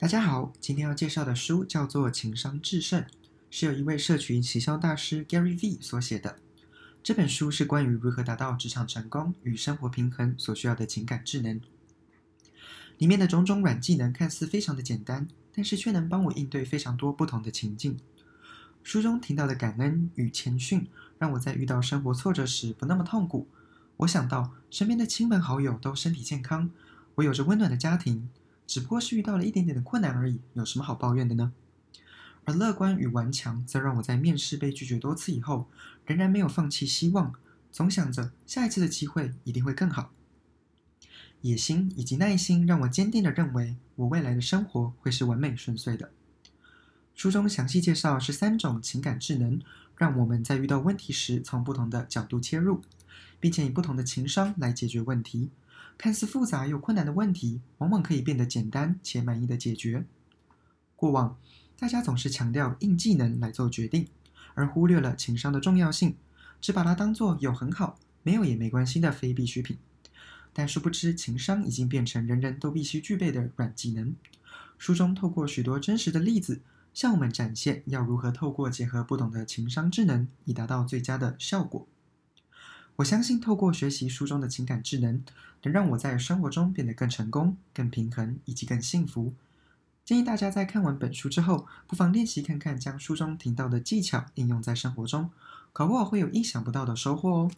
大家好，今天要介绍的书叫做《情商制胜》，是由一位社群行销大师 Gary V 所写的。这本书是关于如何达到职场成功与生活平衡所需要的情感智能。里面的种种软技能看似非常的简单，但是却能帮我应对非常多不同的情境。书中提到的感恩与谦逊，让我在遇到生活挫折时不那么痛苦。我想到身边的亲朋好友都身体健康，我有着温暖的家庭。只不过是遇到了一点点的困难而已，有什么好抱怨的呢？而乐观与顽强，则让我在面试被拒绝多次以后，仍然没有放弃希望，总想着下一次的机会一定会更好。野心以及耐心，让我坚定的认为，我未来的生活会是完美顺遂的。书中详细介绍是三种情感智能，让我们在遇到问题时，从不同的角度切入，并且以不同的情商来解决问题。看似复杂又困难的问题，往往可以变得简单且满意的解决。过往，大家总是强调硬技能来做决定，而忽略了情商的重要性，只把它当做有很好，没有也没关系的非必需品。但殊不知，情商已经变成人人都必须具备的软技能。书中透过许多真实的例子，向我们展现要如何透过结合不同的情商智能，以达到最佳的效果。我相信，透过学习书中的情感智能，能让我在生活中变得更成功、更平衡以及更幸福。建议大家在看完本书之后，不妨练习看看，将书中提到的技巧应用在生活中，搞不好会有意想不到的收获哦。